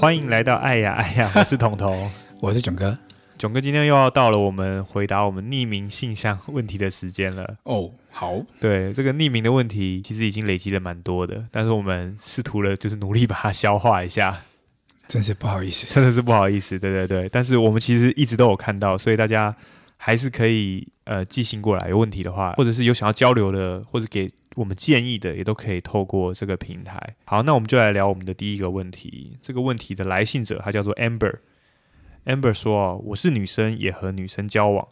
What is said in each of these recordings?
欢迎来到爱呀爱呀，我是彤彤，我是囧哥，囧哥今天又要到了我们回答我们匿名信箱问题的时间了。哦，好，对，这个匿名的问题其实已经累积了蛮多的，但是我们试图了就是努力把它消化一下，真是不好意思，真的是不好意思，对对对，但是我们其实一直都有看到，所以大家还是可以呃寄信过来，有问题的话，或者是有想要交流的，或者给。我们建议的也都可以透过这个平台。好，那我们就来聊我们的第一个问题。这个问题的来信者他叫做 Amber。Amber 说：“我是女生，也和女生交往，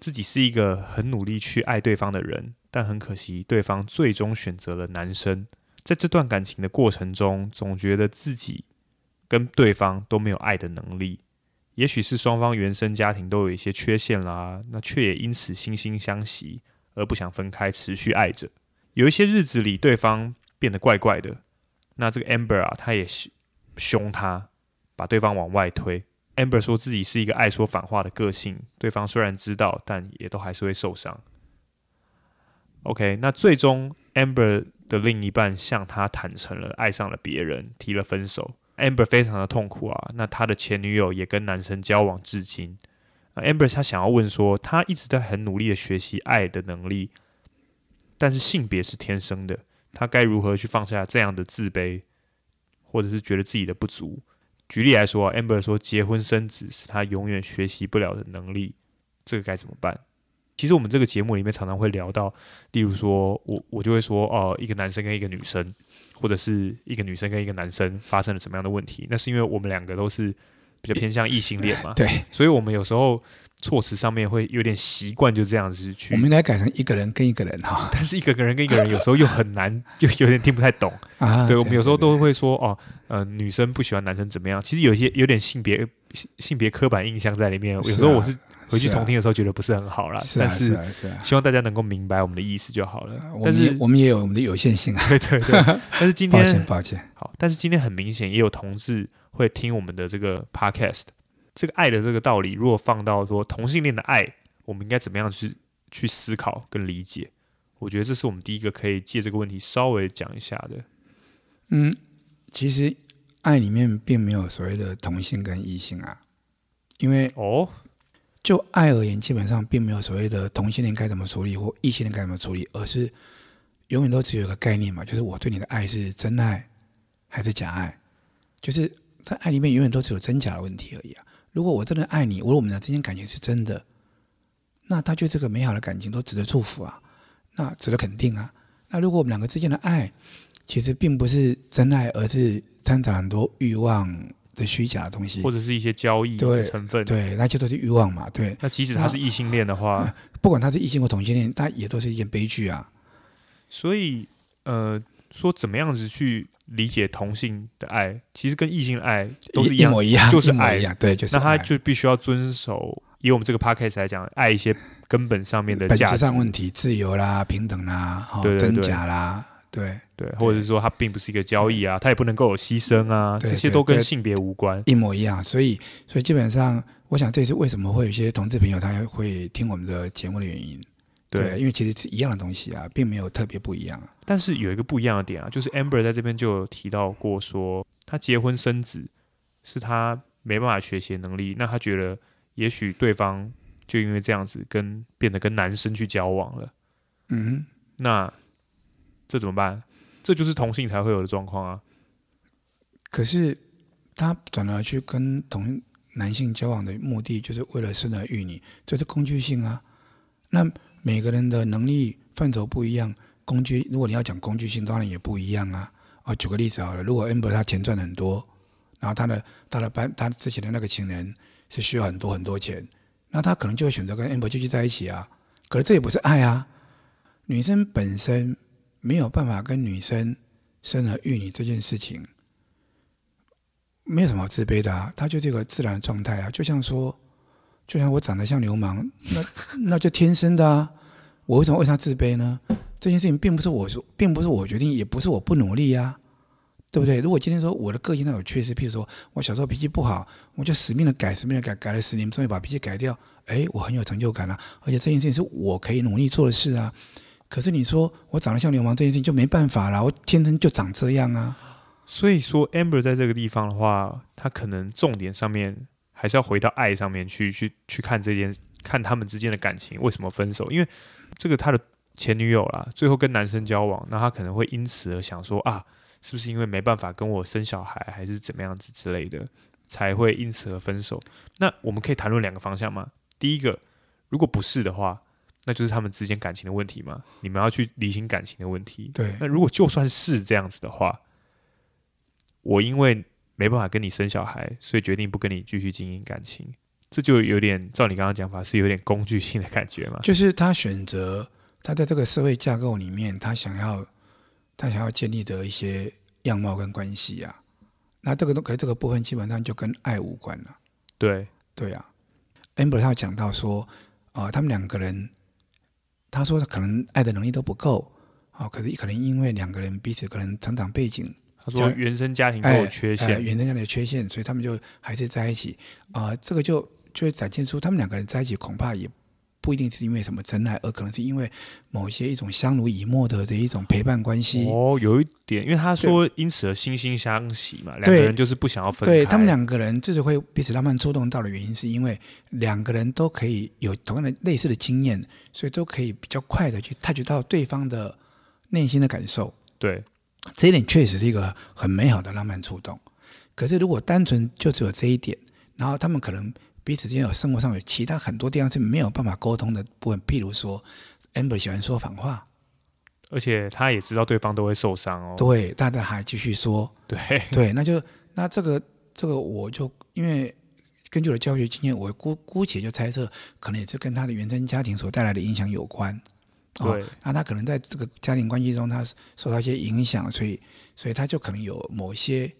自己是一个很努力去爱对方的人，但很可惜，对方最终选择了男生。在这段感情的过程中，总觉得自己跟对方都没有爱的能力。也许是双方原生家庭都有一些缺陷啦，那却也因此惺惺相惜，而不想分开，持续爱着。”有一些日子里，对方变得怪怪的。那这个 Amber 啊，他也凶他，把对方往外推。Amber 说自己是一个爱说反话的个性，对方虽然知道，但也都还是会受伤。OK，那最终 Amber 的另一半向他坦诚了，爱上了别人，提了分手。Amber 非常的痛苦啊。那他的前女友也跟男生交往至今。Amber 他想要问说，他一直在很努力的学习爱的能力。但是性别是天生的，他该如何去放下这样的自卑，或者是觉得自己的不足？举例来说，Amber 说结婚生子是他永远学习不了的能力，这个该怎么办？其实我们这个节目里面常常会聊到，例如说我我就会说哦，一个男生跟一个女生，或者是一个女生跟一个男生发生了什么样的问题？那是因为我们两个都是比较偏向异性恋嘛，对，所以我们有时候。措辞上面会有点习惯，就这样子去。我们应该改成一个人跟一个人哈，但是一个人跟一个人有时候又很难，又有点听不太懂啊。对，我们有时候都会说哦，呃，女生不喜欢男生怎么样？其实有一些有点性别性别刻板印象在里面。有时候我是回去重听的时候觉得不是很好啦，但是希望大家能够明白我们的意思就好了。但是我们也有我们的有限性啊，对 对对。但是今天抱歉抱歉，好，但是今天很明显也有同志会听我们的这个 podcast。这个爱的这个道理，如果放到说同性恋的爱，我们应该怎么样去去思考跟理解？我觉得这是我们第一个可以借这个问题稍微讲一下的。嗯，其实爱里面并没有所谓的同性跟异性啊，因为哦，就爱而言，基本上并没有所谓的同性恋该怎么处理或异性恋该怎么处理，而是永远都只有一个概念嘛，就是我对你的爱是真爱还是假爱，就是在爱里面永远都只有真假的问题而已啊。如果我真的爱你，如果我们俩之间感情是真的，那他觉得这个美好的感情都值得祝福啊，那值得肯定啊。那如果我们两个之间的爱其实并不是真爱，而是掺杂很多欲望的虚假的东西，或者是一些交易的成分，对，对，那些都是欲望嘛。对，那即使他是异性恋的话，不管他是异性或同性恋，他也都是一件悲剧啊。所以，呃，说怎么样子去？理解同性的爱，其实跟异性的爱都是一模一样，就是爱，对，就是。那他就必须要遵守，以我们这个 podcast 来讲，爱一些根本上面的价值上问题，自由啦、平等啦、哦、对对对真假啦，对对，或者是说，它并不是一个交易啊，它也不能够有牺牲啊，这些都跟性别无关，一模一样。所以，所以基本上，我想这也是为什么会有一些同志朋友他会听我们的节目的原因。对，因为其实是一样的东西啊，并没有特别不一样。但是有一个不一样的点啊，就是 Amber 在这边就有提到过说，说他结婚生子是他没办法学习的能力。那他觉得，也许对方就因为这样子跟变得跟男生去交往了。嗯，那这怎么办？这就是同性才会有的状况啊。可是他转而去跟同男性交往的目的，就是为了生儿育女，这是工具性啊。那每个人的能力范畴不一样，工具如果你要讲工具性，当然也不一样啊。啊，举个例子好了，如果 Amber 他钱赚很多，然后他的他的班他之前的那个情人是需要很多很多钱，那他可能就会选择跟 Amber 继续在一起啊。可是这也不是爱啊。女生本身没有办法跟女生生儿育女这件事情，没有什么自卑的啊，他就是一个自然状态啊，就像说。就像我长得像流氓，那那就天生的啊！我为什么为他自卑呢？这件事情并不是我说，并不是我决定，也不是我不努力呀，对不对？如果今天说我的个性上有缺失，譬如说我小时候脾气不好，我就死命的改，死命的改，改了十年，终于把脾气改掉。哎，我很有成就感啊！而且这件事情是我可以努力做的事啊。可是你说我长得像流氓这件事情就没办法了，我天生就长这样啊！所以说，Amber 在这个地方的话，他可能重点上面还是要回到爱上面去，去去看这件，看他们之间的感情为什么分手。因为这个他的前女友啦，最后跟男生交往，那他可能会因此而想说啊，是不是因为没办法跟我生小孩，还是怎么样子之类的，才会因此而分手？那我们可以谈论两个方向吗？第一个，如果不是的话，那就是他们之间感情的问题嘛，你们要去理清感情的问题。对，那如果就算是这样子的话，我因为没办法跟你生小孩，所以决定不跟你继续经营感情，这就有点照你刚刚讲法，是有点工具性的感觉嘛？就是他选择他在这个社会架构里面，他想要他想要建立的一些样貌跟关系啊，那这个都可这个部分基本上就跟爱无关了。对对啊，Amber 他讲到说啊、呃，他们两个人，他说可能爱的能力都不够啊、呃，可是可能因为两个人彼此可能成长背景。他说：“原生家庭都有缺陷，哎哎，原生家庭的缺陷，所以他们就还是在一起。啊、呃，这个就就会展现出他们两个人在一起，恐怕也不一定是因为什么真爱，而可能是因为某些一种相濡以沫的的一种陪伴关系。哦，有一点，因为他说因此而惺惺相惜嘛，两个人就是不想要分开。对，他们两个人之所以会彼此浪漫触动到的原因，是因为两个人都可以有同样的类似的经验，所以都可以比较快的去 touch 到对方的内心的感受。对。”这一点确实是一个很美好的浪漫触动，可是如果单纯就只有这一点，然后他们可能彼此之间有生活上有其他很多地方是没有办法沟通的部分，譬如说，Amber 喜欢说反话，而且他也知道对方都会受伤哦。对，大家还继续说，对。对，那就那这个这个我就因为根据我的教学经验，我姑姑且就猜测，可能也是跟他的原生家庭所带来的影响有关。对，哦，那他可能在这个家庭关系中，他受到一些影响，所以，所以他就可能有某些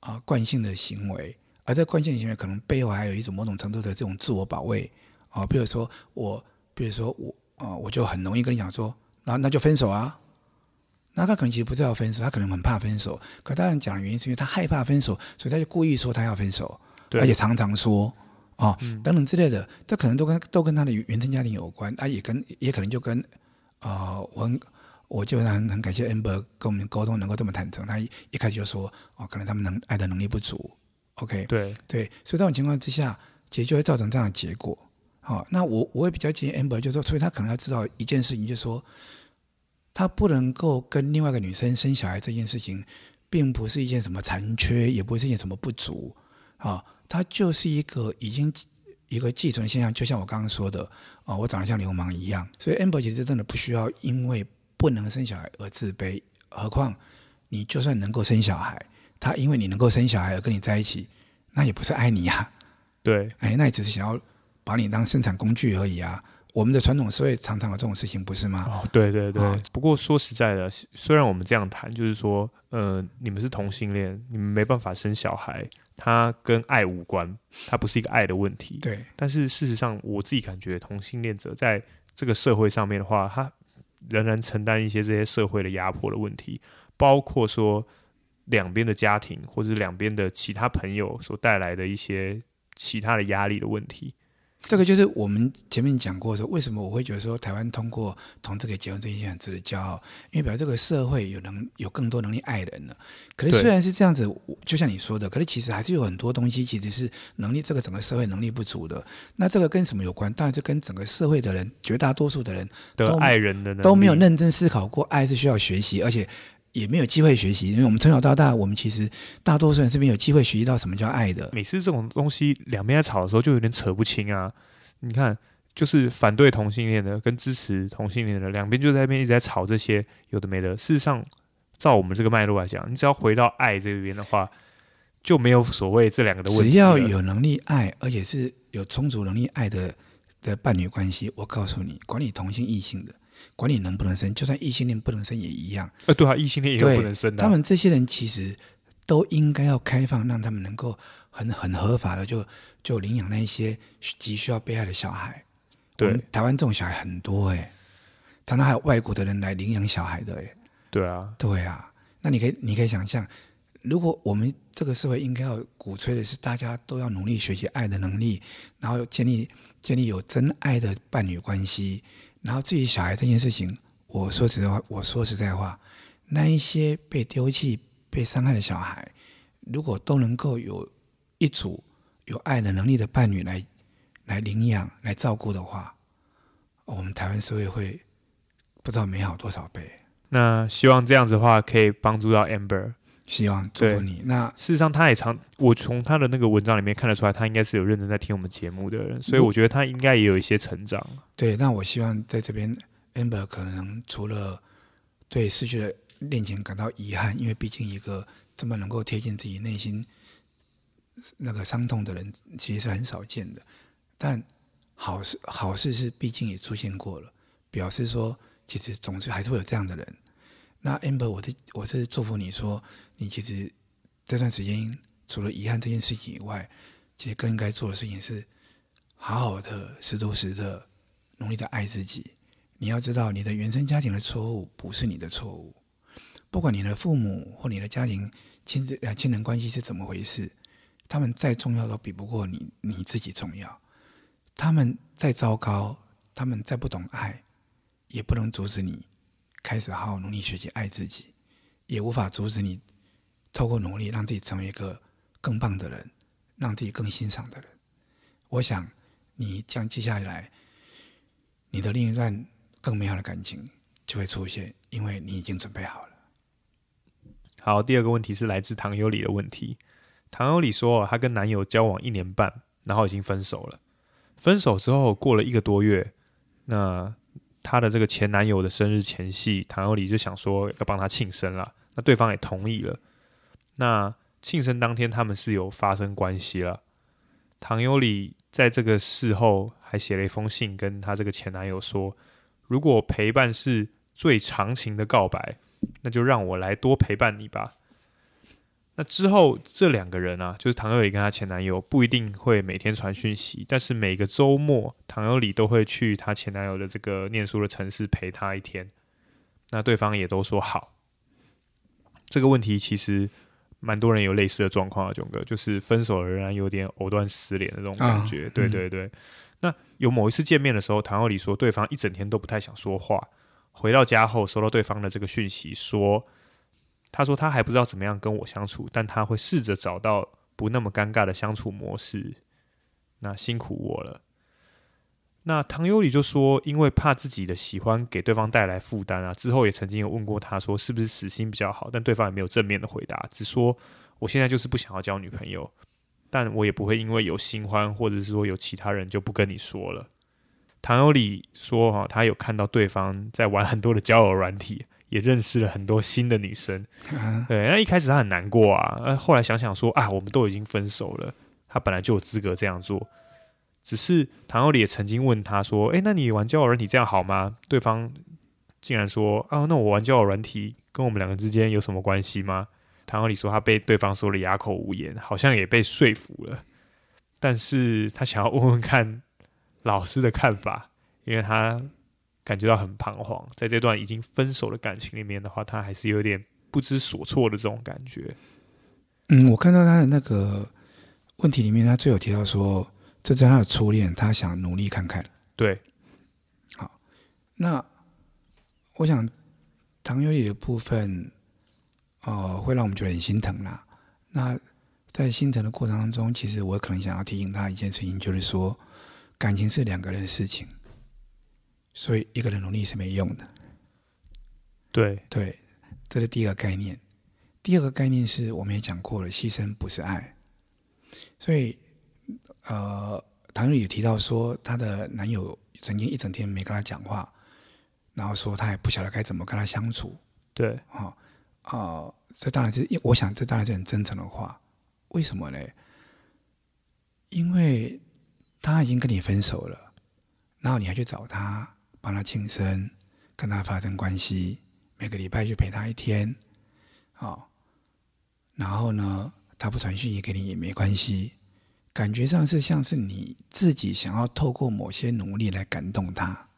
啊、呃、惯性的行为，而在惯性的行为可能背后还有一种某种程度的这种自我保卫啊、哦，比如说我，比如说我啊、呃，我就很容易跟你讲说，那那就分手啊，那他可能其实不是要分手，他可能很怕分手，可当然讲的原因是因为他害怕分手，所以他就故意说他要分手，对，而且常常说啊、哦嗯、等等之类的，这可能都跟都跟他的原生家庭有关，啊，也跟也可能就跟。啊、呃，我很我基本上很很感谢 Amber 跟我们沟通能够这么坦诚。他一一开始就说，哦，可能他们能爱的能力不足。OK，对对，所以这种情况之下，其实就会造成这样的结果。好、哦，那我我也比较建议 Amber，就是说，所以他可能要知道一件事情，就是说，他不能够跟另外一个女生生小孩这件事情，并不是一件什么残缺，也不是一件什么不足。啊、哦，他就是一个已经。一个寄存现象，就像我刚刚说的，啊、哦，我长得像流氓一样，所以 Amber 其实真的不需要因为不能生小孩而自卑。何况你就算能够生小孩，他因为你能够生小孩而跟你在一起，那也不是爱你呀、啊。对，哎，那也只是想要把你当生产工具而已啊。我们的传统社会常常有这种事情，不是吗？哦，对对对。哦、不过说实在的，虽然我们这样谈，就是说，呃，你们是同性恋，你们没办法生小孩。它跟爱无关，它不是一个爱的问题。对，但是事实上，我自己感觉同性恋者在这个社会上面的话，他仍然承担一些这些社会的压迫的问题，包括说两边的家庭或者两边的其他朋友所带来的一些其他的压力的问题。这个就是我们前面讲过说，为什么我会觉得说台湾通过同志可以结婚这一件很值得骄傲，因为表示这个社会有能有更多能力爱人了。可是虽然是这样子，就像你说的，可是其实还是有很多东西其实是能力这个整个社会能力不足的。那这个跟什么有关？当然是跟整个社会的人，绝大多数的人都的爱人的都没有认真思考过，爱是需要学习，而且。也没有机会学习，因为我们从小到大，我们其实大多数人是没有机会学习到什么叫爱的。每次这种东西两边在吵的时候，就有点扯不清啊。你看，就是反对同性恋的跟支持同性恋的两边就在那边一直在吵这些有的没的。事实上，照我们这个脉络来讲，你只要回到爱这边的话，就没有所谓这两个的问题。只要有能力爱，而且是有充足能力爱的的伴侣关系，我告诉你，管你同性异性的。管你能不能生，就算异性恋不能生也一样。呃，对啊，异性恋也有不能生的啊。他们这些人其实都应该要开放，让他们能够很很合法的就就领养那一些急需要被爱的小孩。对，台湾这种小孩很多哎、欸，常常还有外国的人来领养小孩的哎、欸。对啊，对啊。那你可以你可以想象，如果我们这个社会应该要鼓吹的是大家都要努力学习爱的能力，然后建立建立有真爱的伴侣关系。然后至于小孩这件事情，我说实话，我说实在话，那一些被丢弃、被伤害的小孩，如果都能够有一组有爱的能力的伴侣来来领养、来照顾的话，我们台湾社会会不知道美好多少倍。那希望这样子的话，可以帮助到 Amber。希望祝福你。那事实上，他也常我从他的那个文章里面看得出来，他应该是有认真在听我们节目的人，所以我觉得他应该也有一些成长。对，那我希望在这边，Amber 可能除了对失去的恋情感到遗憾，因为毕竟一个这么能够贴近自己内心那个伤痛的人，其实是很少见的。但好事好事是，毕竟也出现过了，表示说，其实总是还是会有这样的人。那 Amber，我是我是祝福你说，你其实这段时间除了遗憾这件事情以外，其实更应该做的事情是，好好的、实打实的努力的爱自己。你要知道，你的原生家庭的错误不是你的错误，不管你的父母或你的家庭亲子呃亲人关系是怎么回事，他们再重要都比不过你你自己重要。他们再糟糕，他们再不懂爱，也不能阻止你。开始好好努力学习爱自己，也无法阻止你透过努力让自己成为一个更棒的人，让自己更欣赏的人。我想你将接下来你的另一段更美好的感情就会出现，因为你已经准备好了。好，第二个问题是来自唐有理的问题。唐有理说，她跟男友交往一年半，然后已经分手了。分手之后过了一个多月，那。她的这个前男友的生日前夕，唐有理就想说要帮他庆生了，那对方也同意了。那庆生当天，他们是有发生关系了。唐有里在这个事后还写了一封信，跟他这个前男友说：“如果陪伴是最长情的告白，那就让我来多陪伴你吧。”那之后，这两个人啊，就是唐有里跟她前男友，不一定会每天传讯息，但是每个周末，唐有里都会去她前男友的这个念书的城市陪他一天。那对方也都说好。这个问题其实蛮多人有类似的状况啊，囧哥，就是分手了仍然有点藕断丝连的那种感觉。哦、对对对。嗯、那有某一次见面的时候，唐奥里说对方一整天都不太想说话，回到家后收到对方的这个讯息说。他说他还不知道怎么样跟我相处，但他会试着找到不那么尴尬的相处模式。那辛苦我了。那唐有里就说，因为怕自己的喜欢给对方带来负担啊，之后也曾经有问过他说是不是死心比较好，但对方也没有正面的回答，只说我现在就是不想要交女朋友，但我也不会因为有新欢或者是说有其他人就不跟你说了。唐有里说哈，他有看到对方在玩很多的交友软体。也认识了很多新的女生，对，那一开始他很难过啊，那后来想想说啊，我们都已经分手了，他本来就有资格这样做。只是唐有里也曾经问他说，诶，那你玩交友软体这样好吗？对方竟然说啊，那我玩交友软体跟我们两个之间有什么关系吗？唐有里说他被对方说的哑口无言，好像也被说服了，但是他想要问问看老师的看法，因为他。感觉到很彷徨，在这段已经分手的感情里面的话，他还是有点不知所措的这种感觉。嗯，我看到他的那个问题里面，他最有提到说，这是他的初恋，他想努力看看。对，好，那我想唐有里的部分，呃，会让我们觉得很心疼啦。那在心疼的过程当中，其实我可能想要提醒他一件事情，就是说，感情是两个人的事情。所以一个人努力是没用的。对对，这是第一个概念。第二个概念是我们也讲过了，牺牲不是爱。所以，呃，唐瑞也提到说，她的男友曾经一整天没跟她讲话，然后说她也不晓得该怎么跟她相处。对，啊啊、哦呃，这当然是，我想这当然是很真诚的话。为什么呢？因为他已经跟你分手了，然后你还去找他。帮他庆生，跟他发生关系，每个礼拜去陪他一天，哦，然后呢，他不传讯息给你也没关系，感觉上是像是你自己想要透过某些努力来感动他。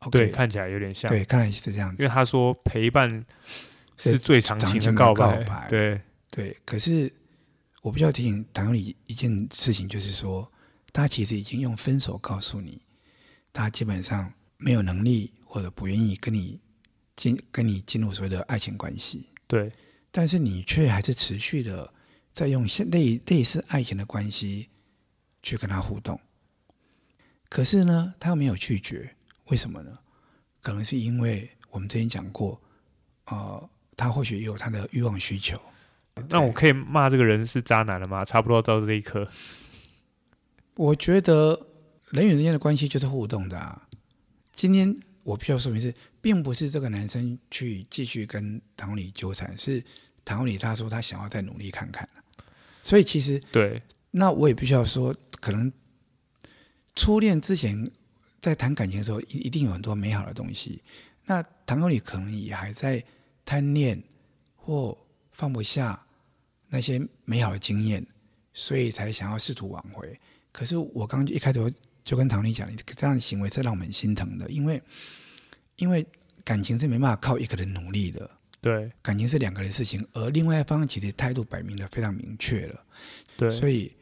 Okay, 对，看起来有点像。对，看来是这样子。因为他说陪伴是最长情的告白。告白对对，可是我比较提醒唐有里一件事情，就是说，他其实已经用分手告诉你，他基本上。没有能力或者不愿意跟你进跟你进入所谓的爱情关系，对，但是你却还是持续的在用类类似爱情的关系去跟他互动。可是呢，他又没有拒绝，为什么呢？可能是因为我们之前讲过，呃，他或许也有他的欲望需求。那我可以骂这个人是渣男了吗？差不多到这一刻，我觉得人与人间的关系就是互动的啊。今天我必须要说明是，并不是这个男生去继续跟唐丽纠缠，是唐丽他说他想要再努力看看。所以其实对，那我也必须要说，可能初恋之前在谈感情的时候，一一定有很多美好的东西。那唐丽可能也还在贪恋或放不下。那些美好的经验，所以才想要试图挽回。可是我刚一开头就跟唐丽讲，你这样的行为是让我们心疼的，因为因为感情是没办法靠一个人努力的，对，感情是两个人的事情，而另外一方其实态度摆明的非常明确了，对，所以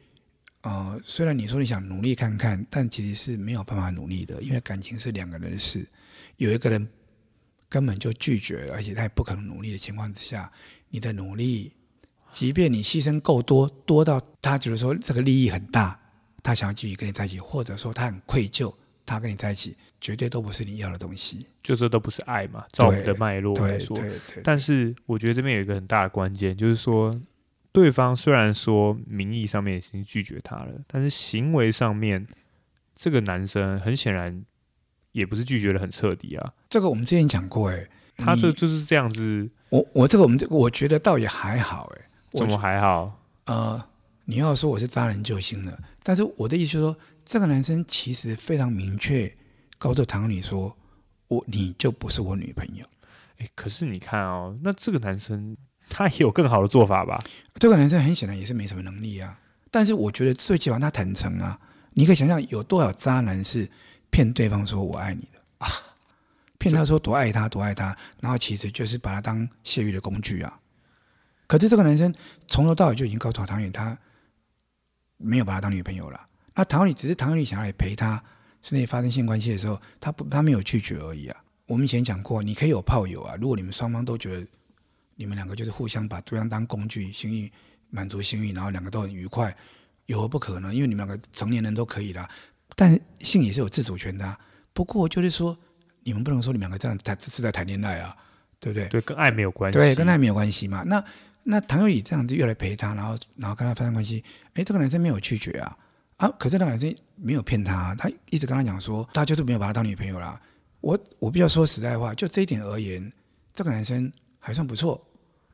呃，虽然你说你想努力看看，但其实是没有办法努力的，因为感情是两个人的事，有一个人根本就拒绝，而且他也不可能努力的情况之下，你的努力。即便你牺牲够多，多到他觉得说这个利益很大，他想要继续跟你在一起，或者说他很愧疚，他跟你在一起绝对都不是你要的东西，就这都不是爱嘛？照我们的脉络来说，但是我觉得这边有一个很大的关键，就是说对方虽然说名义上面已经拒绝他了，但是行为上面，这个男生很显然也不是拒绝的很彻底啊。这个我们之前讲过，哎，他这就是这样子。我我这个我们这个我觉得倒也还好，哎。怎么还好？呃，你要说我是渣男救星了，但是我的意思是说，这个男生其实非常明确告诉唐女说：“我你就不是我女朋友。”哎，可是你看哦，那这个男生他也有更好的做法吧？这个男生很显然也是没什么能力啊。但是我觉得最起码他坦诚啊，你可以想象有多少渣男是骗对方说我爱你的啊，骗他说多爱他多爱他，然后其实就是把他当泄欲的工具啊。可是这个男生从头到尾就已经告诉唐远，他没有把他当女朋友了。那唐远只是唐远想要来陪他，甚至发生性关系的时候，他不他没有拒绝而已啊。我们以前讲过，你可以有炮友啊，如果你们双方都觉得你们两个就是互相把对方当工具，性欲满足性欲，然后两个都很愉快，有何不可呢？因为你们两个成年人都可以啦。但性也是有自主权的啊。不过就是说，你们不能说你们两个这样谈是在谈恋爱啊，对不对？对，跟爱没有关系。对，跟爱没有关系嘛。那那唐又以这样子又来陪他，然后然后跟他发生关系，哎，这个男生没有拒绝啊啊！可是那个男生没有骗他，他一直跟他讲说，他就是没有把他当女朋友啦。我我必须要说实在话，就这一点而言，这个男生还算不错，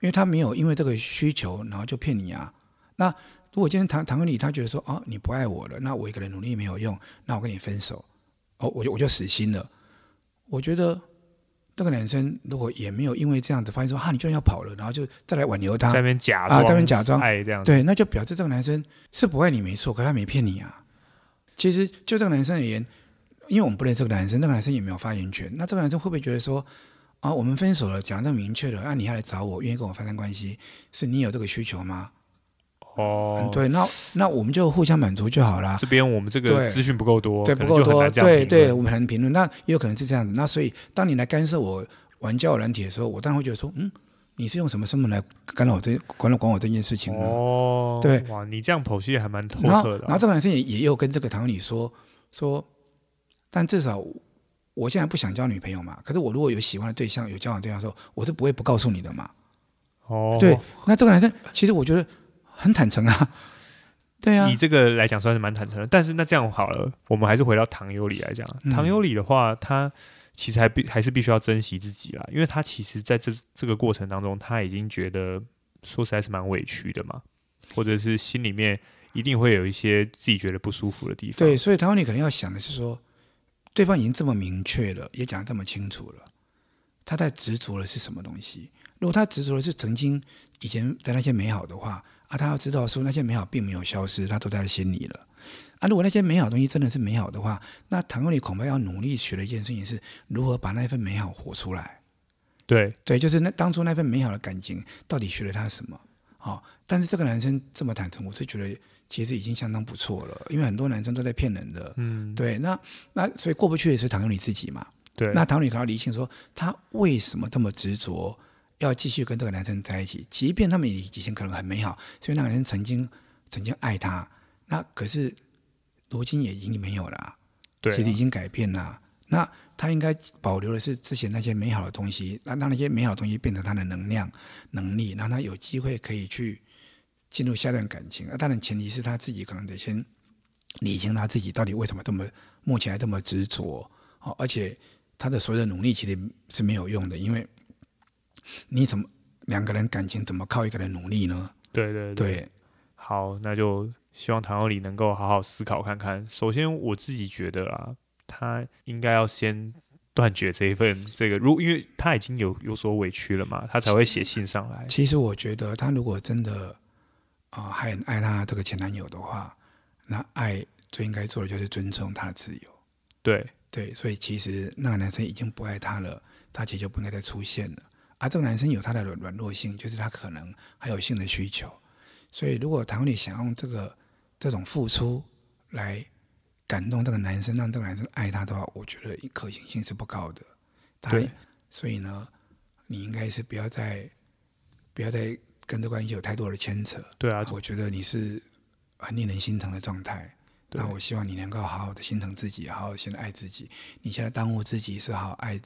因为他没有因为这个需求然后就骗你啊。那如果今天唐唐又以他觉得说，哦，你不爱我了，那我一个人努力也没有用，那我跟你分手，哦，我就我就死心了。我觉得。这个男生如果也没有因为这样子发现说哈，你居然要跑了，然后就再来挽留他，在那边假装啊，在那边假装爱这样，对，那就表示这个男生是不爱你没错，可他没骗你啊。其实就这个男生而言，因为我们不认识这个男生，那个男生也没有发言权。那这个男生会不会觉得说啊，我们分手了，讲这么明确的，那、啊、你还来找我，愿意跟我发生关系，是你有这个需求吗？哦、嗯，对，那那我们就互相满足就好了。这边我们这个资讯不够多，对，不够多，对对，我们很难评论。那也有可能是这样子。那所以，当你来干涉我玩交友软体的时候，我当然会觉得说，嗯，你是用什么身份来干扰我这管了管我这件事情呢？哦，对，哇，你这样剖析还蛮透彻的、啊然。然后这个男生也也有跟这个唐女说说，但至少我现在不想交女朋友嘛。可是我如果有喜欢的对象，有交往对象的时候，我是不会不告诉你的嘛。哦，对，那这个男生其实我觉得。很坦诚啊，对啊，以这个来讲算是蛮坦诚的。但是那这样好了，我们还是回到唐优里来讲。嗯、唐优里的话，他其实还必还是必须要珍惜自己啦，因为他其实在这这个过程当中，他已经觉得说实在是蛮委屈的嘛，或者是心里面一定会有一些自己觉得不舒服的地方。对，所以唐优里可能要想的是说，对方已经这么明确了，也讲的这么清楚了，他在执着的是什么东西？如果他执着的是曾经以前的那些美好的话。啊，他要知道说那些美好并没有消失，他都在心里了。啊，如果那些美好东西真的是美好的话，那唐国礼恐怕要努力学的一件事情是如何把那份美好活出来。对对，就是那当初那份美好的感情到底学了他什么？哦，但是这个男生这么坦诚，我是觉得其实已经相当不错了，因为很多男生都在骗人的。嗯，对，那那所以过不去的是唐国礼自己嘛。对，那唐国礼可能要理清说他为什么这么执着要继续跟这个男生在一起，即便他们以前可能很美好，所以那个人曾经曾经爱他，那可是如今也已经没有了，啊，对，其实已经改变了。那他应该保留的是之前那些美好的东西，那让那些美好的东西变成他的能量、能力，让他有机会可以去进入下段感情。那当然前提是他自己可能得先理清他自己到底为什么这么目前还这么执着哦，而且他的所有的努力其实是没有用的，因为。你怎么两个人感情怎么靠一个人努力呢？对对对，对，好，那就希望唐有理能够好好思考看看。首先，我自己觉得啊，他应该要先断绝这一份这个，如因为他已经有有所委屈了嘛，他才会写信上来。其实我觉得，他如果真的啊、呃、还很爱他这个前男友的话，那爱最应该做的就是尊重他的自由。对对，所以其实那个男生已经不爱他了，他其实就不应该再出现了。啊，这个男生有他的软软弱性，就是他可能还有性的需求，所以如果唐女想用这个这种付出来感动这个男生，让这个男生爱他的话，我觉得可行性是不高的。对，所以呢，你应该是不要再不要再跟这关系有太多的牵扯。对啊，我觉得你是很令人心疼的状态。那我希望你能够好好的心疼自己，好好先爱自己。你现在耽误自己是好好爱。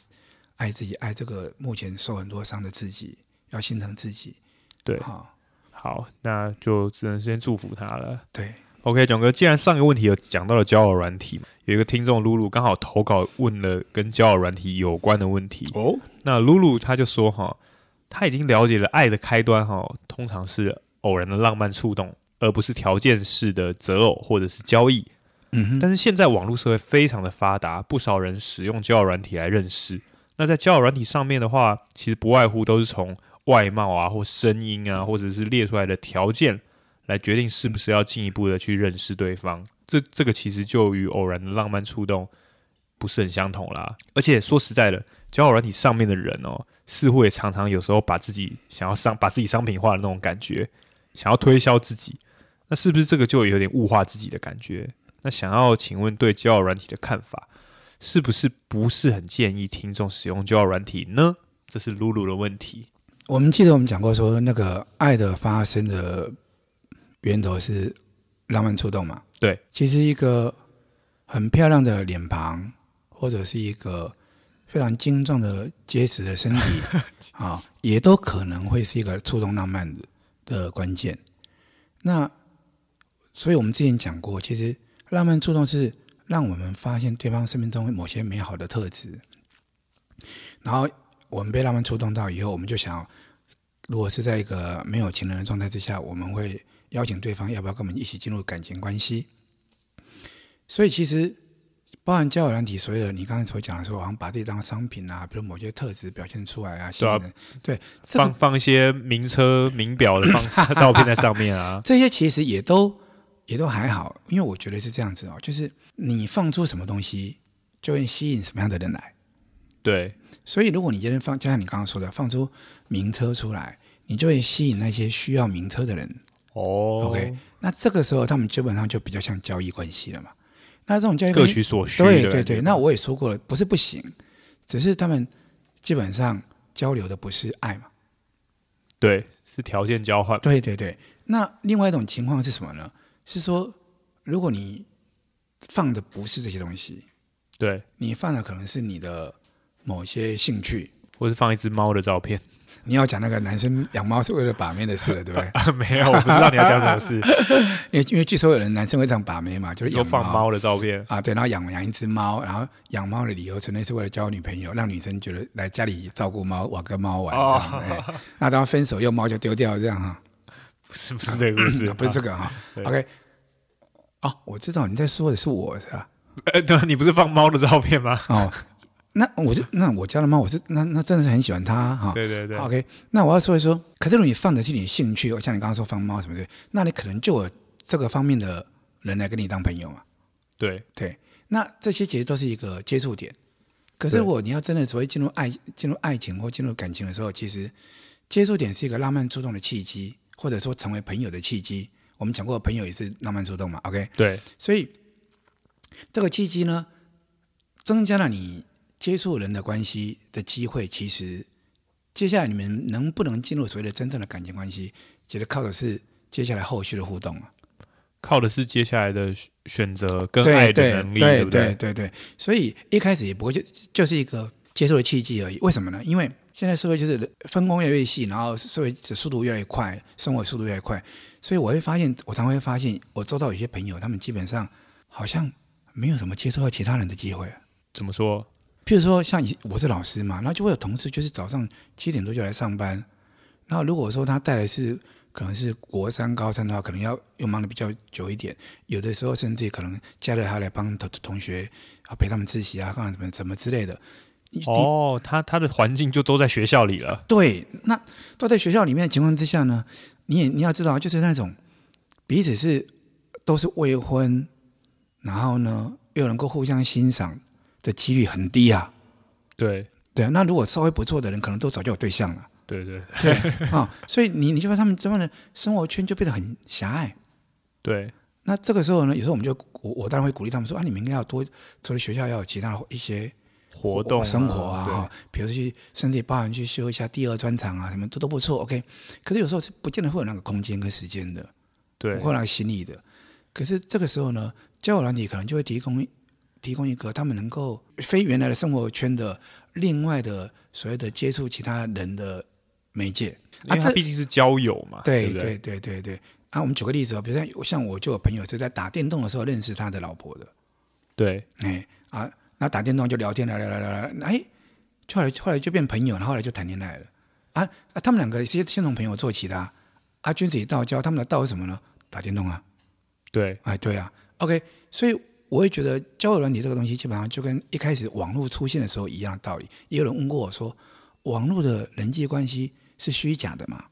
爱自己，爱这个目前受很多伤的自己，要心疼自己。对，好，好，那就只能先祝福他了。对，OK，囧哥，既然上个问题有讲到了交友软体，有一个听众露露刚好投稿问了跟交友软体有关的问题。哦，那露露他就说哈，他已经了解了爱的开端哈，通常是偶然的浪漫触动，而不是条件式的择偶或者是交易。嗯哼，但是现在网络社会非常的发达，不少人使用交友软体来认识。那在交友软体上面的话，其实不外乎都是从外貌啊，或声音啊，或者是列出来的条件来决定是不是要进一步的去认识对方。这这个其实就与偶然的浪漫触动不是很相同啦。而且说实在的，交友软体上面的人哦，似乎也常常有时候把自己想要商把自己商品化的那种感觉，想要推销自己。那是不是这个就有点物化自己的感觉？那想要请问对交友软体的看法？是不是不是很建议听众使用交友软体呢？这是露露的问题。我们记得我们讲过说，那个爱的发生的源头是浪漫触动嘛？对，其实一个很漂亮的脸庞，或者是一个非常精壮的结实的身体 啊，也都可能会是一个触动浪漫的的关键。那所以我们之前讲过，其实浪漫触动是。让我们发现对方生命中某些美好的特质，然后我们被浪漫触动到以后，我们就想，如果是在一个没有情人的状态之下，我们会邀请对方要不要跟我们一起进入感情关系。所以其实包含交友软体，所有的你刚才所讲的说，好像把自己当商品啊，比如某些特质表现出来啊，对啊，对，放放一些名车名表的放 照片在上面啊，这些其实也都。也都还好，因为我觉得是这样子哦，就是你放出什么东西，就会吸引什么样的人来。对，所以如果你今天放，就像你刚刚说的，放出名车出来，你就会吸引那些需要名车的人。哦，OK，那这个时候他们基本上就比较像交易关系了嘛。那这种交易各取所需，对对对。那我也说过了，不是不行，只是他们基本上交流的不是爱嘛。对，是条件交换。对对对。那另外一种情况是什么呢？是说，如果你放的不是这些东西，对，你放的可能是你的某些兴趣，或是放一只猫的照片。你要讲那个男生养猫是为了把妹的事了，对不对？没有，我不知道你要讲什么事。因为因为据说有人男生会这样把妹嘛，就是养放猫的照片啊，对，然后养养一只猫，然后养猫的理由纯粹是为了交女朋友，让女生觉得来家里照顾猫，玩跟猫玩这样。哦、那当分手用猫就丢掉这样哈。不是不是这个故事，不是这个哈。OK，哦，我知道你在说的是我是吧？呃，对，你不是放猫的照片吗？哦，那我是那我家的猫，我是那那真的是很喜欢它哈。对对对。OK，那我要说一说，可是如果你放的是你的兴趣，像你刚刚说放猫什么的，那你可能就有这个方面的人来跟你当朋友嘛。对对，那这些其实都是一个接触点。可是如果你要真的所谓进入爱进入爱情或进入感情的时候，其实接触点是一个浪漫触动的契机。或者说成为朋友的契机，我们讲过，朋友也是浪漫触动嘛，OK？对，所以这个契机呢，增加了你接触人的关系的机会，其实接下来你们能不能进入所谓的真正的感情关系，其实靠的是接下来后续的互动啊，靠的是接下来的选择跟爱的能力，对不对？对对对，所以一开始也不会就就是一个接受的契机而已。为什么呢？因为现在社会就是分工越来越细，然后社会的速度越来越快，生活速度越来越快，所以我会发现，我常会发现，我周到有些朋友，他们基本上好像没有什么接触到其他人的机会。怎么说？譬如说，像我是老师嘛，然后就会有同事，就是早上七点多就来上班。然后如果说他带来是可能是国三、高三的话，可能要又忙得比较久一点。有的时候甚至可能假日还来帮同同学啊陪他们自习啊，干什么什么之类的。哦，他他的环境就都在学校里了。对，那都在学校里面的情况之下呢，你也你要知道，就是那种彼此是都是未婚，然后呢又能够互相欣赏。的几率很低啊，对对啊，那如果稍微不错的人，可能都早就有对象了，对对对啊，所以你你就说他们这边的生活圈就变得很狭隘，对。那这个时候呢，有时候我们就我我当然会鼓励他们说啊，你们应该要多除了学校要有其他的一些活动、啊、生活啊，哈，比如说去身体包含去修一下第二专场啊，什么这都不错，OK。可是有时候是不见得会有那个空间跟时间的，对，或那个心理的。可是这个时候呢，交友软体可能就会提供。提供一个他们能够非原来的生活圈的另外的所谓的接触其他人的媒介，因为它毕竟是交友嘛。对对对对对对。啊，我们举个例子哦，比如像像我就有朋友是在打电动的时候认识他的老婆的。对，哎啊，那打电动就聊天聊聊聊聊聊，哎，后来后来就变朋友，然后后来就谈恋爱了。啊啊，他们两个先先从朋友做起的啊。啊，君子以道交，他们的道是什么呢？打电动啊。对，哎对啊。OK，所以。我也觉得交友软体这个东西，基本上就跟一开始网络出现的时候一样的道理。也有人问过我说，网络的人际关系是虚假的嘛？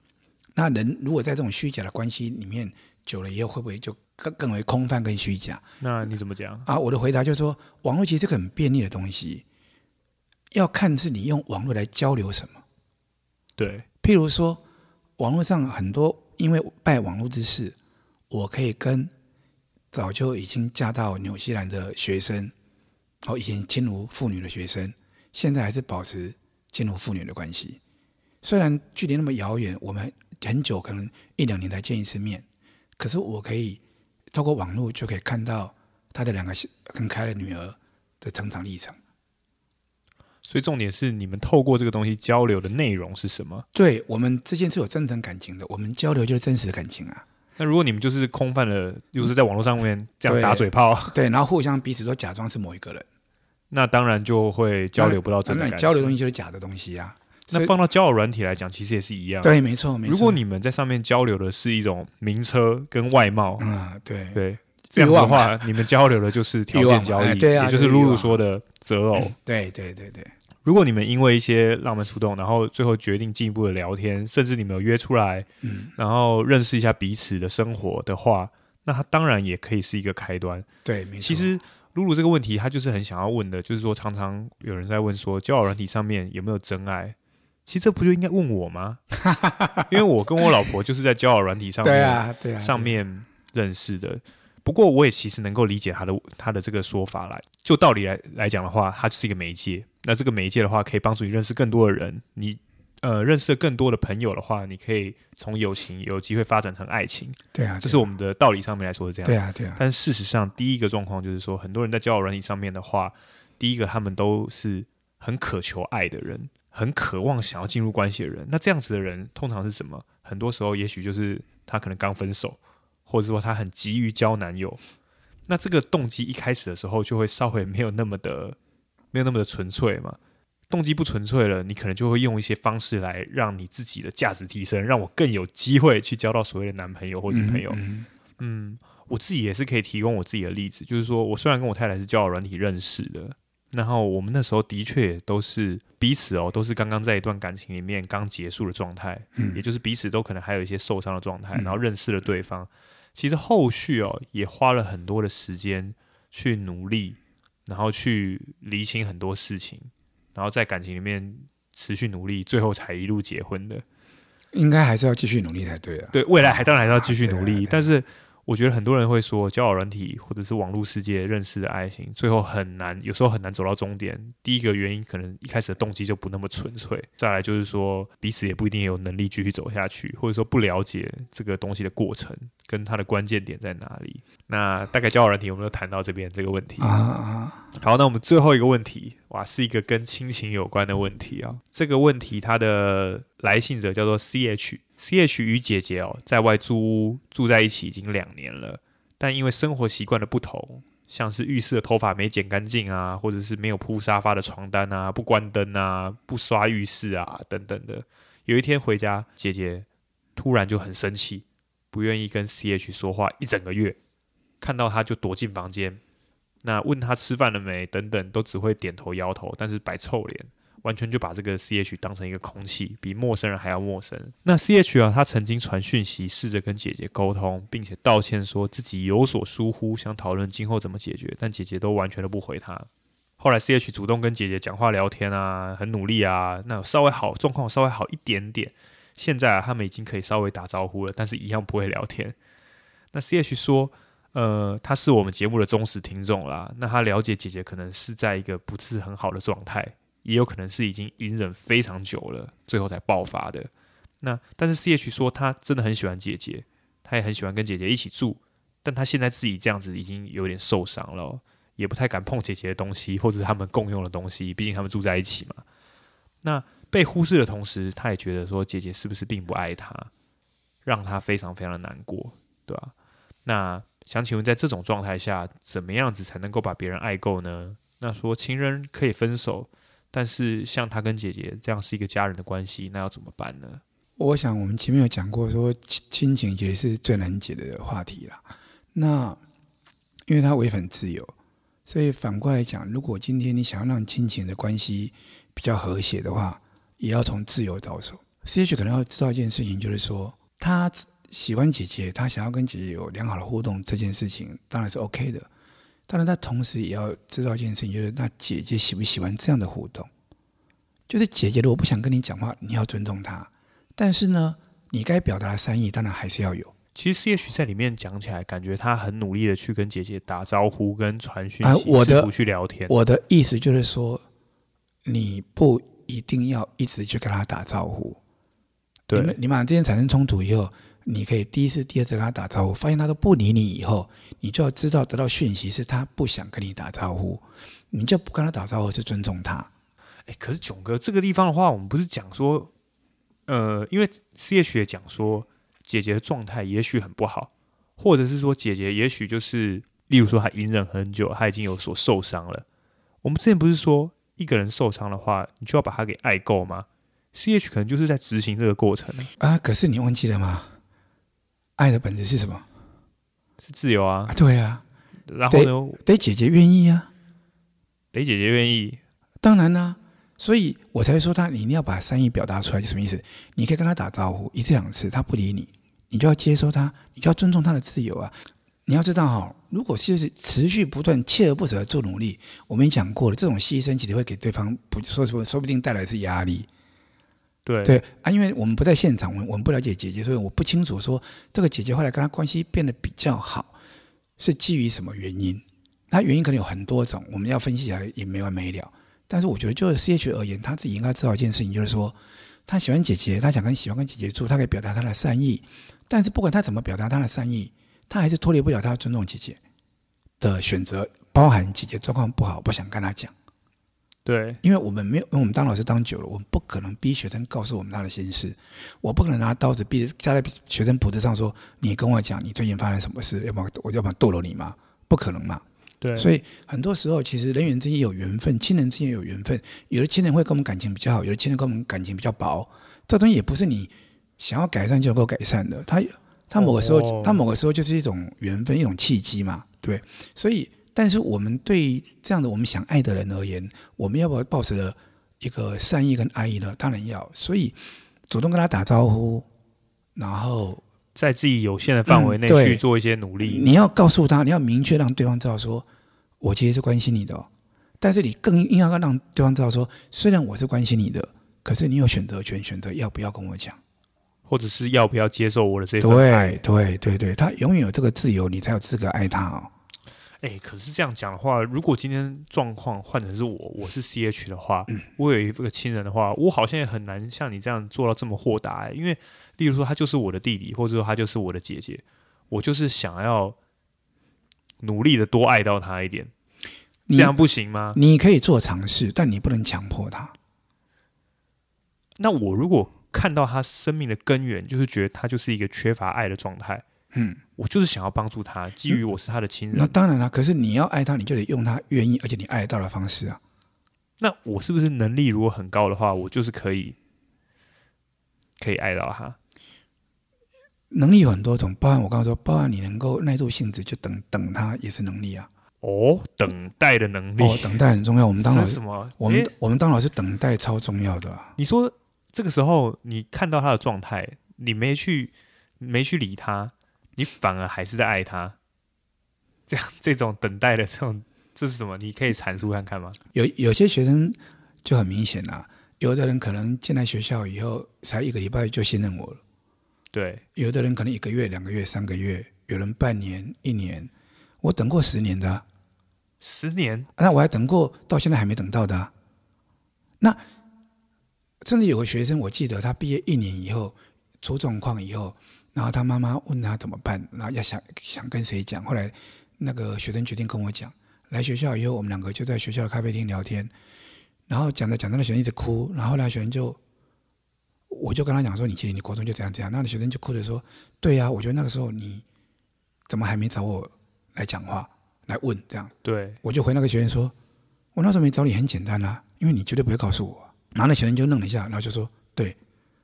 那人如果在这种虚假的关系里面久了以后，会不会就更更为空泛跟虚假？那你怎么讲？啊，我的回答就是说，网络其实是个很便利的东西，要看是你用网络来交流什么。对，譬如说，网络上很多因为拜网络之事，我可以跟。早就已经嫁到纽西兰的学生，哦，以前亲如父女的学生，现在还是保持亲如父女的关系。虽然距离那么遥远，我们很久可能一两年才见一次面，可是我可以透过网络就可以看到他的两个很可爱的女儿的成长历程。所以重点是你们透过这个东西交流的内容是什么？对，我们之间是有真诚感情的，我们交流就是真实的感情啊。那如果你们就是空泛的，又是在网络上面这样打嘴炮，对，对，然后互相彼此都假装是某一个人，那当然就会交流不到真的感情。交流东西就是假的东西啊。那放到交友软体来讲，其实也是一样。对，没错，没错。如果你们在上面交流的是一种名车跟外貌，嗯，对对，这样子的话，你们交流的就是条件交易，对啊，也就是露露说的择偶。对对对对。如果你们因为一些浪漫触动，然后最后决定进一步的聊天，甚至你们有约出来，嗯，然后认识一下彼此的生活的话，那它当然也可以是一个开端。对，没错。其实露露这个问题，他就是很想要问的，就是说常常有人在问说，交友软体上面有没有真爱？其实这不就应该问我吗？因为我跟我老婆就是在交友软体上面，对啊，对啊，上面认识的。不过我也其实能够理解他的他的这个说法来，就道理来来讲的话，它是一个媒介。那这个媒介的话，可以帮助你认识更多的人。你呃认识更多的朋友的话，你可以从友情有机会发展成爱情。对啊，这是我们的道理上面来说是这样。对啊，对啊。但事实上，第一个状况就是说，很多人在交友软体上面的话，第一个他们都是很渴求爱的人，很渴望想要进入关系的人。那这样子的人通常是什么？很多时候，也许就是他可能刚分手。或者说他很急于交男友，那这个动机一开始的时候就会稍微没有那么的没有那么的纯粹嘛。动机不纯粹了，你可能就会用一些方式来让你自己的价值提升，让我更有机会去交到所谓的男朋友或女朋友。嗯，嗯，我自己也是可以提供我自己的例子，就是说我虽然跟我太太是交友软体认识的，然后我们那时候的确都是彼此哦，都是刚刚在一段感情里面刚结束的状态，嗯，也就是彼此都可能还有一些受伤的状态，然后认识了对方。其实后续哦，也花了很多的时间去努力，然后去理清很多事情，然后在感情里面持续努力，最后才一路结婚的。应该还是要继续努力才对啊。对，未来还当然还是要继续努力，啊啊啊啊、但是我觉得很多人会说，交友软体或者是网络世界认识的爱情，最后很难，有时候很难走到终点。第一个原因可能一开始的动机就不那么纯粹，再来就是说彼此也不一定有能力继续走下去，或者说不了解这个东西的过程跟它的关键点在哪里。那大概交友软体有没有谈到这边这个问题？啊，好，那我们最后一个问题，哇，是一个跟亲情有关的问题啊。这个问题它的来信者叫做 C H。C H 与姐姐哦，在外租屋住在一起已经两年了，但因为生活习惯的不同，像是浴室的头发没剪干净啊，或者是没有铺沙发的床单啊，不关灯啊，不刷浴室啊，等等的。有一天回家，姐姐突然就很生气，不愿意跟 C H 说话一整个月，看到他就躲进房间，那问他吃饭了没等等，都只会点头摇头，但是摆臭脸。完全就把这个 C H 当成一个空气，比陌生人还要陌生。那 C H 啊，他曾经传讯息，试着跟姐姐沟通，并且道歉，说自己有所疏忽，想讨论今后怎么解决，但姐姐都完全都不回他。后来 C H 主动跟姐姐讲话聊天啊，很努力啊，那稍微好状况稍微好一点点。现在啊，他们已经可以稍微打招呼了，但是一样不会聊天。那 C H 说，呃，他是我们节目的忠实听众啦，那他了解姐姐可能是在一个不是很好的状态。也有可能是已经隐忍非常久了，最后才爆发的。那但是 CH 说他真的很喜欢姐姐，他也很喜欢跟姐姐一起住，但他现在自己这样子已经有点受伤了，也不太敢碰姐姐的东西，或者是他们共用的东西，毕竟他们住在一起嘛。那被忽视的同时，他也觉得说姐姐是不是并不爱他，让他非常非常的难过，对吧？那想请问，在这种状态下，怎么样子才能够把别人爱够呢？那说情人可以分手。但是像他跟姐姐这样是一个家人的关系，那要怎么办呢？我想我们前面有讲过，说亲亲情其实是最难解的话题啦。那因为他违反自由，所以反过来讲，如果今天你想要让亲情的关系比较和谐的话，也要从自由着手。CH 可能要知道一件事情，就是说他喜欢姐姐，他想要跟姐姐有良好的互动，这件事情当然是 OK 的。当然，他同时也要知道一件事情，就是那姐姐喜不喜欢这样的互动？就是姐姐如果不想跟你讲话，你要尊重她。但是呢，你该表达的善意，当然还是要有。其实 CH 在里面讲起来，感觉他很努力的去跟姐姐打招呼，跟传讯息，啊、我的去聊天。我的意思就是说，你不一定要一直去跟他打招呼。对，你们你们俩之间产生冲突以后。你可以第一次、第二次跟他打招呼，发现他都不理你以后，你就要知道得到讯息是他不想跟你打招呼，你就不跟他打招呼，是尊重他。哎，可是囧哥这个地方的话，我们不是讲说，呃，因为 CH 也讲说姐姐的状态也许很不好，或者是说姐姐也许就是，例如说她隐忍很久，她已经有所受伤了。我们之前不是说一个人受伤的话，你就要把他给爱够吗？CH 可能就是在执行这个过程啊。可是你忘记了吗？爱的本质是什么？是自由啊！对啊，然后呢？得，姐姐愿意啊，得姐姐愿意。当然啦、啊，所以我才会说他，你一定要把善意表达出来，就什么意思？你可以跟他打招呼一次两次，他不理你，你就要接收他，你就要尊重他的自由啊！你要知道哈，如果是持续不断、锲而不舍的做努力，我们也讲过了，这种牺牲其实会给对方不说说，说不定带来是压力。对对啊，因为我们不在现场，我我们不了解姐姐，所以我不清楚说这个姐姐后来跟她关系变得比较好，是基于什么原因？她原因可能有很多种，我们要分析起来也没完没了。但是我觉得，就 CH 而言，他自己应该知道一件事情，就是说他喜欢姐姐，他想跟喜欢跟姐姐住，他可以表达他的善意。但是不管他怎么表达他的善意，他还是脱离不了他尊重姐姐的选择，包含姐姐状况不好，不想跟他讲。对，因为我们没有，因为我们当老师当久了，我们不可能逼学生告诉我们他的心事。我不可能拿刀子逼架在学生脖子上说：“你跟我讲，你最近发生什么事？要不然我要不然剁了你吗？”不可能嘛。对，所以很多时候其实人与人之间有缘分，亲人之间有缘分。有的亲人会跟我们感情比较好，有的亲人跟我们感情比较薄。这东西也不是你想要改善就能够改善的。他他某个时候，哦、他某个时候就是一种缘分，一种契机嘛，对。所以。但是我们对这样的我们想爱的人而言，我们要不要抱持一个善意跟爱意呢？当然要。所以主动跟他打招呼，然后在自己有限的范围内去做一些努力。嗯、你要告诉他，你要明确让对方知道说，我其实是关心你的、哦。但是你更应该让对方知道说，虽然我是关心你的，可是你有选择权，选择要不要跟我讲。或者是要不要接受我的这份爱？对对对对，他永远有这个自由，你才有资格爱他哦。哎，可是这样讲的话，如果今天状况换成是我，我是 CH 的话，嗯、我有一个亲人的话，我好像也很难像你这样做到这么豁达。因为，例如说，他就是我的弟弟，或者说他就是我的姐姐，我就是想要努力的多爱到他一点，这样不行吗？你可以做尝试，但你不能强迫他。那我如果看到他生命的根源，就是觉得他就是一个缺乏爱的状态。嗯，我就是想要帮助他，基于我是他的亲人。那当然了，可是你要爱他，你就得用他愿意而且你爱得到的方式啊。那我是不是能力如果很高的话，我就是可以可以爱到他？能力有很多种，包含我刚刚说，包含你能够耐住性子就等等他，也是能力啊。哦，等待的能力，哦，等待很重要。我们当老 师什么？我们我们当老师等待超重要的啊。你说这个时候你看到他的状态，你没去没去理他。你反而还是在爱他，这样这种等待的这种，这是什么？你可以阐述看看吗？有有些学生就很明显啦，有的人可能进来学校以后才一个礼拜就信任我了，对；有的人可能一个月、两个月、三个月，有人半年、一年，我等过十年的啊，十年，那我还等过到现在还没等到的啊。那甚至有个学生，我记得他毕业一年以后出状况以后。然后他妈妈问他怎么办，然后要想想跟谁讲。后来那个学生决定跟我讲。来学校以后，我们两个就在学校的咖啡厅聊天。然后讲着讲着，那学生一直哭。然后后来学生就，我就跟他讲说：“你其实你国中就这样这样。”那学生就哭着说：“对呀，我觉得那个时候你怎么还没找我来讲话来问这样？”对，我就回那个学生说：“我那时候没找你很简单啦，因为你绝对不会告诉我。”然后那学生就愣了一下，然后就说：“对。”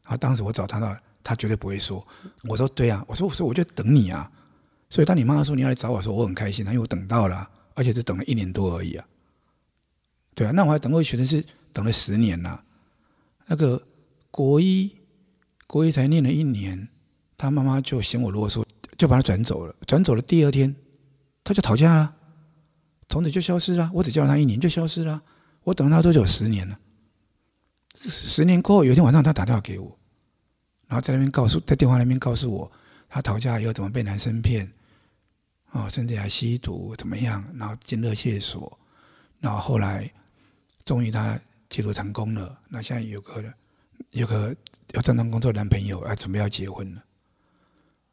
然后当时我找他到。他绝对不会说。我说对啊，我说我说我就等你啊。所以当你妈妈说你要来找我说，我很开心，因为我等到了，而且是等了一年多而已啊。对啊，那我还等过学生是等了十年呐、那个国一国一才念了一年，他妈妈就嫌我啰嗦，就把他转走了。转走了第二天，他就逃家了，从此就消失了。我只教了他一年就消失了。我等了他多久？十年了。十年过后，有一天晚上他打电话给我。然后在那边告诉，在电话那边告诉我，他讨价以后怎么被男生骗，哦，甚至还吸毒怎么样，然后进热线所，然后后来终于他戒毒成功了，那现在有个有个有正当工作的男朋友，还准备要结婚了，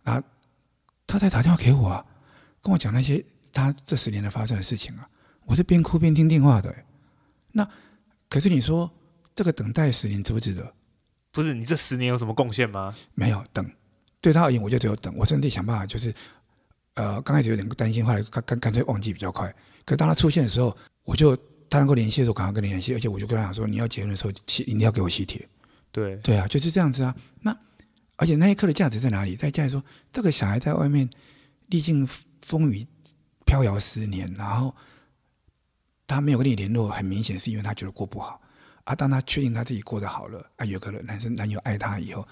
啊，他在打电话给我啊，跟我讲那些他这十年的发生的事情啊，我是边哭边听电话的，那可是你说这个等待十年值不值得？不是你这十年有什么贡献吗？没有等，对他而言，我就只有等。我甚至想办法，就是呃，刚开始有点担心，后来干干干脆忘记比较快。可当他出现的时候，我就他能够联系的时候，赶快跟你联系。而且我就跟他讲说，你要结婚的时候，喜一定要给我喜帖。对对啊，就是这样子啊。那而且那一刻的价值在哪里？在家里说，这个小孩在外面历经风雨飘摇十年，然后他没有跟你联络，很明显是因为他觉得过不好。啊！当他确定他自己过得好了，啊，有个男生男友爱他以后，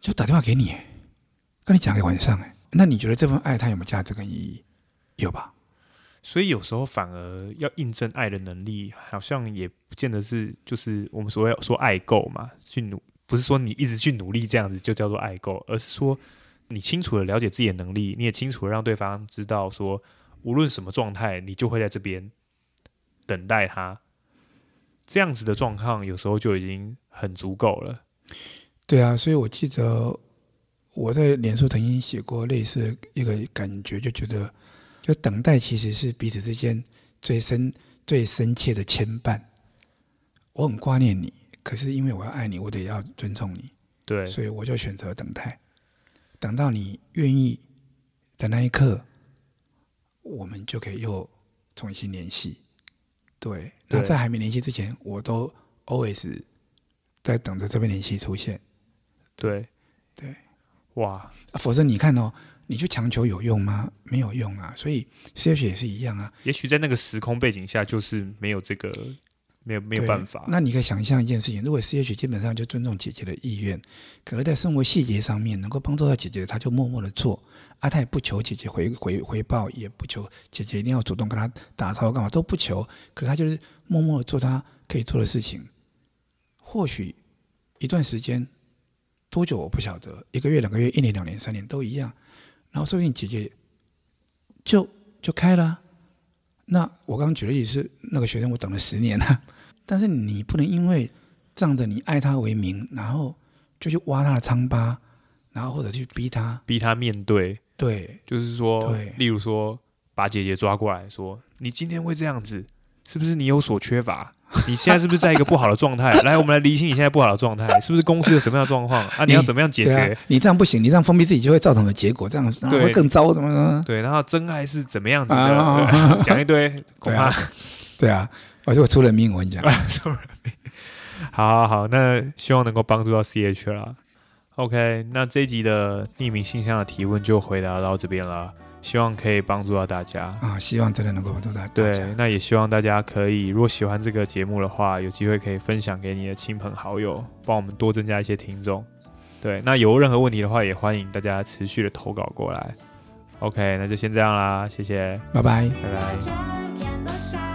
就打电话给你，跟你讲个晚上，哎，那你觉得这份爱他有没有价值跟意义？有吧？所以有时候反而要印证爱的能力，好像也不见得是就是我们所谓说爱够嘛，去努不是说你一直去努力这样子就叫做爱够，而是说你清楚的了解自己的能力，你也清楚的让对方知道说，无论什么状态，你就会在这边等待他。这样子的状况，有时候就已经很足够了。对啊，所以我记得我在脸书曾经写过类似一个感觉，就觉得，就等待其实是彼此之间最深、最深切的牵绊。我很挂念你，可是因为我要爱你，我得要尊重你。对，所以我就选择等待，等到你愿意的那一刻，我们就可以又重新联系。对，那在还没联系之前，我都 always 在等着这边联系出现。对，对，哇！否则你看哦，你去强求有用吗？没有用啊。所以 CH 也是一样啊。也许在那个时空背景下，就是没有这个。没有没有办法。那你可以想象一件事情：如果 CH 基本上就尊重姐姐的意愿，可是在生活细节上面能够帮助到姐姐的，他就默默的做。啊，他也不求姐姐回回回报，也不求姐姐一定要主动跟他打招呼干嘛都不求。可是他就是默默的做他可以做的事情。或许一段时间，多久我不晓得，一个月、两个月、一年、两年、三年都一样。然后说不定姐姐就就开了。那我刚刚举的例子是那个学生，我等了十年了。但是你不能因为仗着你爱他为名，然后就去挖他的疮疤，然后或者去逼他，逼他面对。对，就是说，例如说，把姐姐抓过来说：“你今天会这样子，是不是你有所缺乏？你现在是不是在一个不好的状态？来，我们来厘清你现在不好的状态，是不是公司有什么样的状况啊？你要怎么样解决？啊、你这样不行，你这样封闭自己就会造成的结果，这样对会更糟，怎么怎对，然后真爱是怎么样子的？讲、啊、一堆，恐怕对啊，而且我出人命，我跟你讲，出人命。好好好，那希望能够帮助到 CH 啦。OK，那这一集的匿名信箱的提问就回答到这边了，希望可以帮助到大家啊，希望真的能够帮助到大家。对，那也希望大家可以，如果喜欢这个节目的话，有机会可以分享给你的亲朋好友，帮我们多增加一些听众。对，那有任何问题的话，也欢迎大家持续的投稿过来。OK，那就先这样啦，谢谢，拜拜，拜拜。